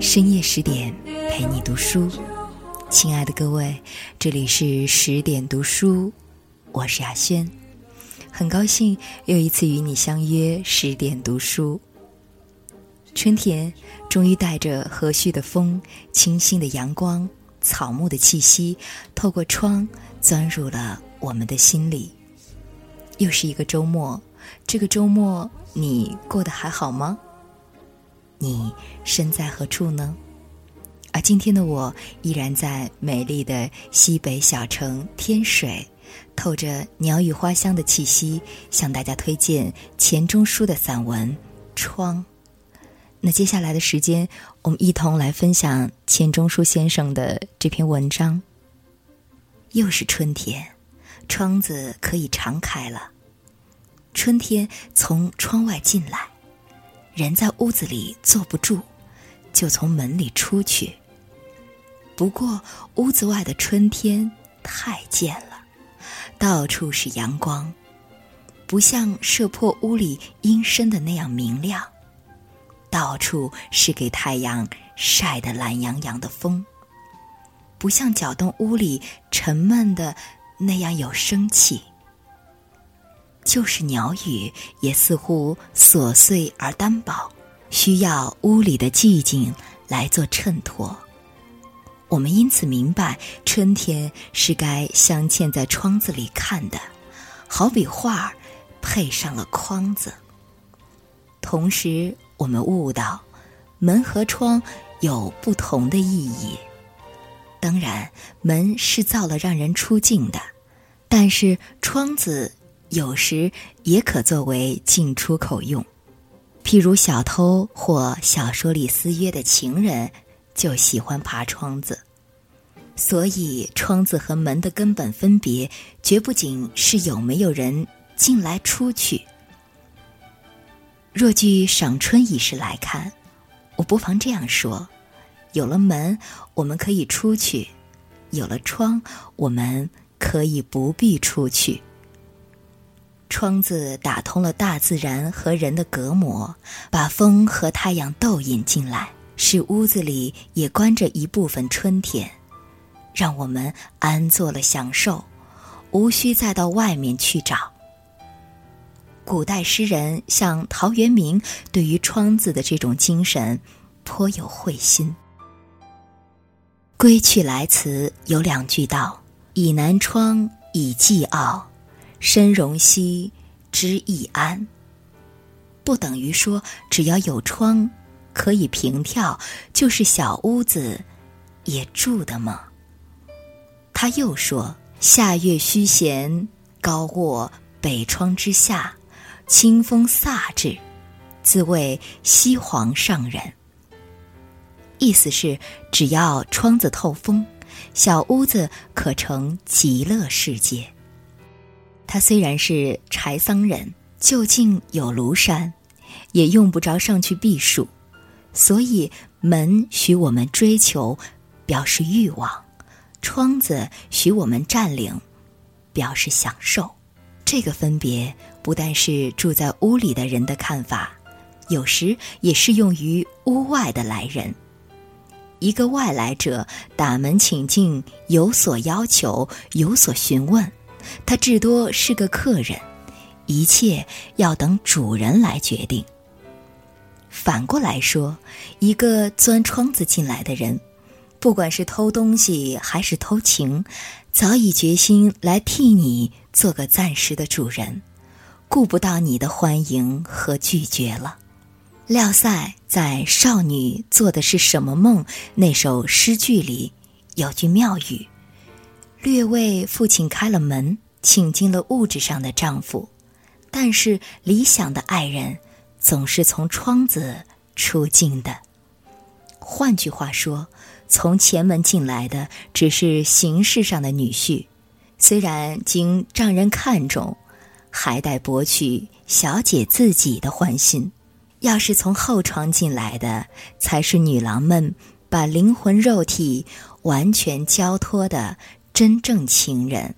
深夜十点陪你读书，亲爱的各位，这里是十点读书，我是雅轩，很高兴又一次与你相约十点读书。春天终于带着和煦的风、清新的阳光、草木的气息，透过窗钻入了我们的心里。又是一个周末，这个周末你过得还好吗？你身在何处呢？而今天的我依然在美丽的西北小城天水，透着鸟语花香的气息，向大家推荐钱钟书的散文《窗》。那接下来的时间，我们一同来分享钱钟书先生的这篇文章。又是春天，窗子可以常开了。春天从窗外进来，人在屋子里坐不住，就从门里出去。不过屋子外的春天太贱了，到处是阳光，不像射破屋里阴深的那样明亮。到处是给太阳晒得懒洋洋的风，不像搅动屋里沉闷的那样有生气。就是鸟语也似乎琐碎而单薄，需要屋里的寂静来做衬托。我们因此明白，春天是该镶嵌在窗子里看的，好比画儿配上了框子。同时。我们悟到，门和窗有不同的意义。当然，门是造了让人出境的，但是窗子有时也可作为进出口用。譬如小偷或小说里私约的情人，就喜欢爬窗子。所以，窗子和门的根本分别，绝不仅是有没有人进来出去。若据赏春一事来看，我不妨这样说：有了门，我们可以出去；有了窗，我们可以不必出去。窗子打通了大自然和人的隔膜，把风和太阳都引进来，使屋子里也关着一部分春天，让我们安坐了享受，无需再到外面去找。古代诗人像陶渊明，对于窗子的这种精神颇有慧心。《归去来辞》有两句道：“倚南窗，以寄傲；身容兮，知易安。”不等于说只要有窗可以平跳，就是小屋子也住的吗？他又说：“夏月虚闲，高卧北窗之下。”清风飒至，自谓西皇上人。意思是，只要窗子透风，小屋子可成极乐世界。他虽然是柴桑人，就近有庐山，也用不着上去避暑，所以门许我们追求，表示欲望；窗子许我们占领，表示享受。这个分别不但是住在屋里的人的看法，有时也适用于屋外的来人。一个外来者打门请进，有所要求，有所询问，他至多是个客人，一切要等主人来决定。反过来说，一个钻窗子进来的人，不管是偷东西还是偷情。早已决心来替你做个暂时的主人，顾不到你的欢迎和拒绝了。廖塞在《少女做的是什么梦》那首诗句里有句妙语，略为父亲开了门，请进了物质上的丈夫，但是理想的爱人总是从窗子出境的。换句话说。从前门进来的只是形式上的女婿，虽然经丈人看中，还待博取小姐自己的欢心。要是从后窗进来的，才是女郎们把灵魂肉体完全交托的真正情人。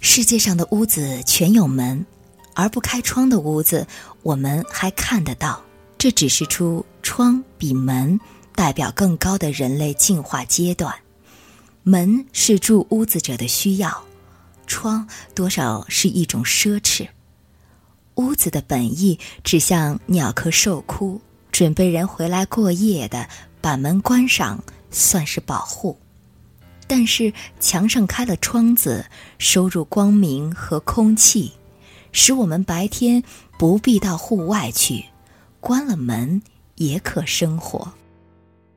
世界上的屋子全有门，而不开窗的屋子，我们还看得到。这只是出窗比门代表更高的人类进化阶段。门是住屋子者的需要，窗多少是一种奢侈。屋子的本意指向鸟客受哭，准备人回来过夜的，把门关上算是保护。但是墙上开了窗子，收入光明和空气，使我们白天不必到户外去。关了门也可生活。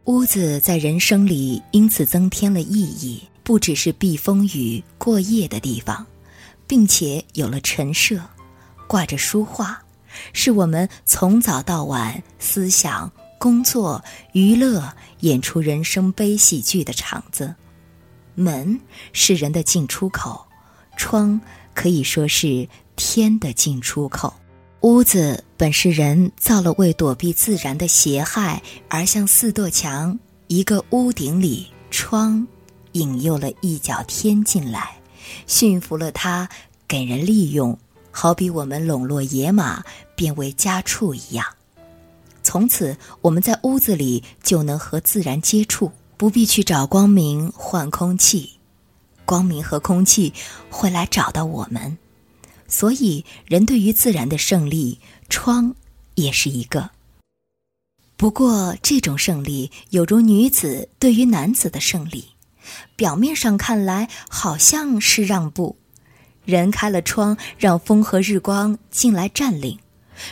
屋子在人生里因此增添了意义，不只是避风雨过夜的地方，并且有了陈设，挂着书画，是我们从早到晚思想、工作、娱乐、演出人生悲喜剧的场子。门是人的进出口，窗可以说是天的进出口。屋子本是人造了，为躲避自然的邪害，而像四垛墙，一个屋顶里窗，引诱了一角天进来，驯服了它，给人利用，好比我们笼络野马，变为家畜一样。从此，我们在屋子里就能和自然接触。不必去找光明换空气，光明和空气会来找到我们。所以，人对于自然的胜利，窗也是一个。不过，这种胜利有如女子对于男子的胜利，表面上看来好像是让步，人开了窗，让风和日光进来占领。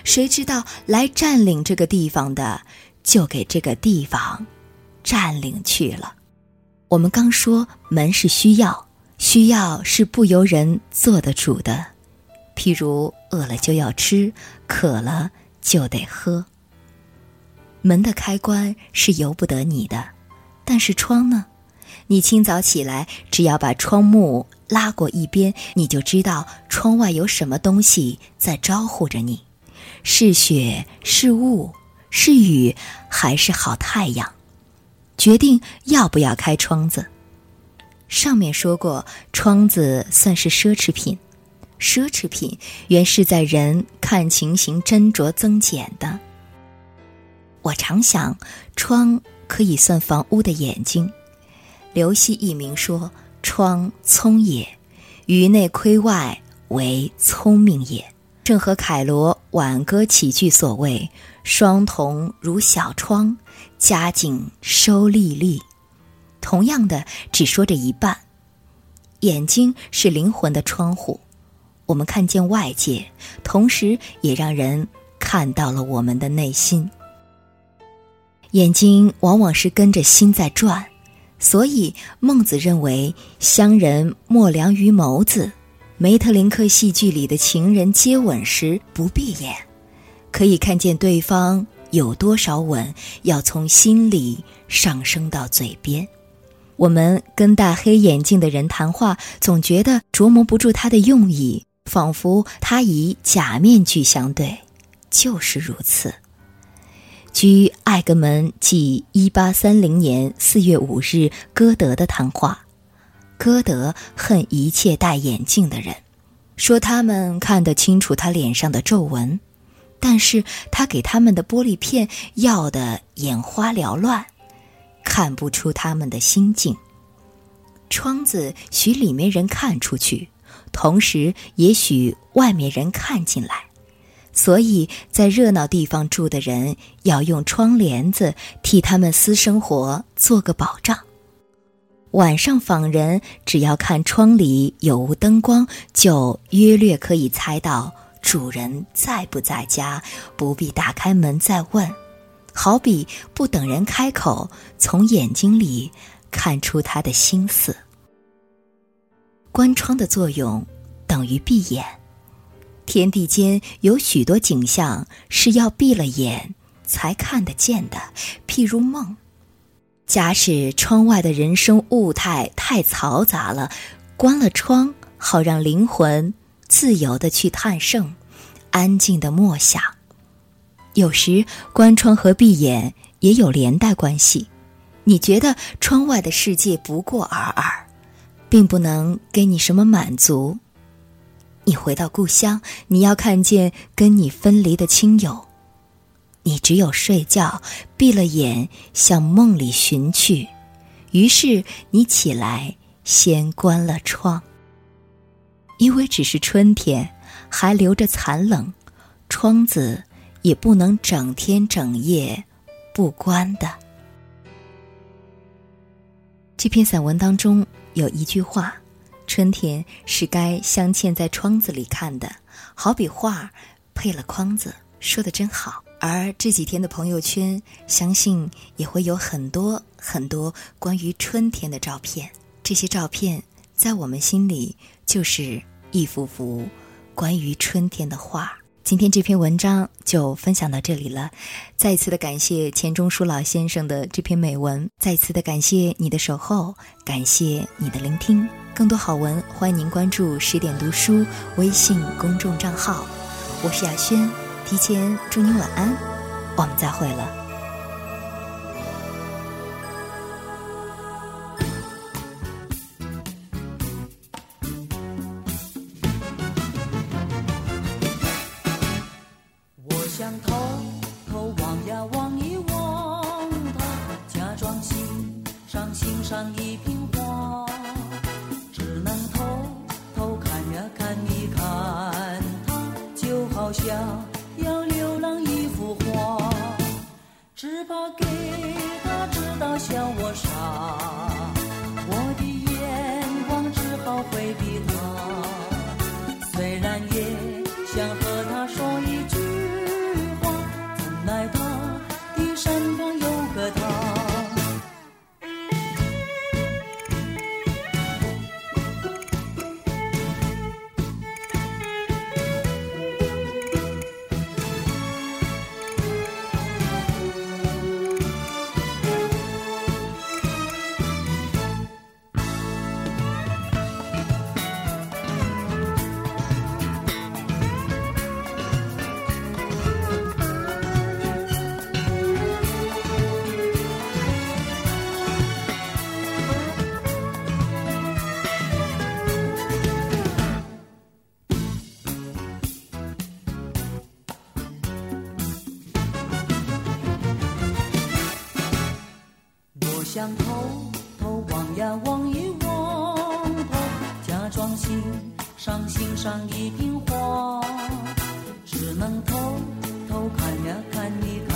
谁知道来占领这个地方的，就给这个地方。占领去了。我们刚说门是需要，需要是不由人做得主的。譬如饿了就要吃，渴了就得喝。门的开关是由不得你的，但是窗呢？你清早起来，只要把窗幕拉过一边，你就知道窗外有什么东西在招呼着你：是雪，是雾，是雨，还是好太阳？决定要不要开窗子。上面说过，窗子算是奢侈品。奢侈品原是在人看情形斟酌增减的。我常想，窗可以算房屋的眼睛。刘希一名说：“窗聪也，于内窥外为聪明也。”正和凯罗《挽歌起句》所谓。双瞳如小窗，夹紧收粒粒。同样的，只说这一半。眼睛是灵魂的窗户，我们看见外界，同时也让人看到了我们的内心。眼睛往往是跟着心在转，所以孟子认为乡人莫良于眸子。梅特林克戏剧里的情人接吻时不闭眼。可以看见对方有多少吻，要从心里上升到嘴边。我们跟戴黑眼镜的人谈话，总觉得琢磨不住他的用意，仿佛他以假面具相对，就是如此。据艾格门记一八三零年四月五日歌德的谈话，歌德恨一切戴眼镜的人，说他们看得清楚他脸上的皱纹。但是他给他们的玻璃片要的眼花缭乱，看不出他们的心境。窗子许里面人看出去，同时也许外面人看进来，所以在热闹地方住的人要用窗帘子替他们私生活做个保障。晚上访人只要看窗里有无灯光，就约略可以猜到。主人在不在家？不必打开门再问，好比不等人开口，从眼睛里看出他的心思。关窗的作用等于闭眼。天地间有许多景象是要闭了眼才看得见的，譬如梦。假使窗外的人生物态太嘈杂了，关了窗，好让灵魂。自由的去探胜，安静的默想。有时关窗和闭眼也有连带关系。你觉得窗外的世界不过尔尔，并不能给你什么满足。你回到故乡，你要看见跟你分离的亲友。你只有睡觉，闭了眼向梦里寻去。于是你起来，先关了窗，因为只是春天，还留着残冷，窗子也不能整天整夜不关的。这篇散文当中有一句话。春天是该镶嵌在窗子里看的，好比画配了框子，说的真好。而这几天的朋友圈，相信也会有很多很多关于春天的照片。这些照片在我们心里就是一幅幅关于春天的画。今天这篇文章就分享到这里了，再次的感谢钱钟书老先生的这篇美文，再次的感谢你的守候，感谢你的聆听。更多好文，欢迎您关注十点读书微信公众账号。我是雅轩，提前祝您晚安，我们再会了。怕给他知道笑我傻，想偷偷望呀望一望他，假装欣赏欣赏一瓶花，只能偷偷看呀看一看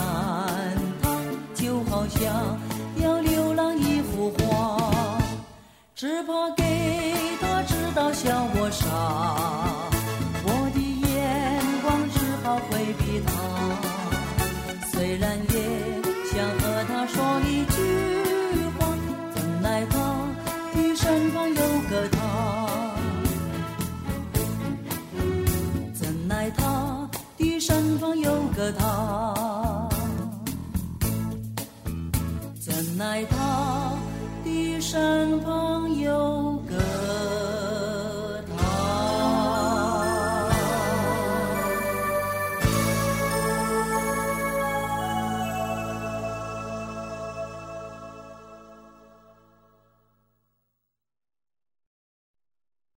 他，就好像要流浪一幅画，只怕给他知道笑我傻，我的眼光只好回避他，有个他，怎奈他的身旁有。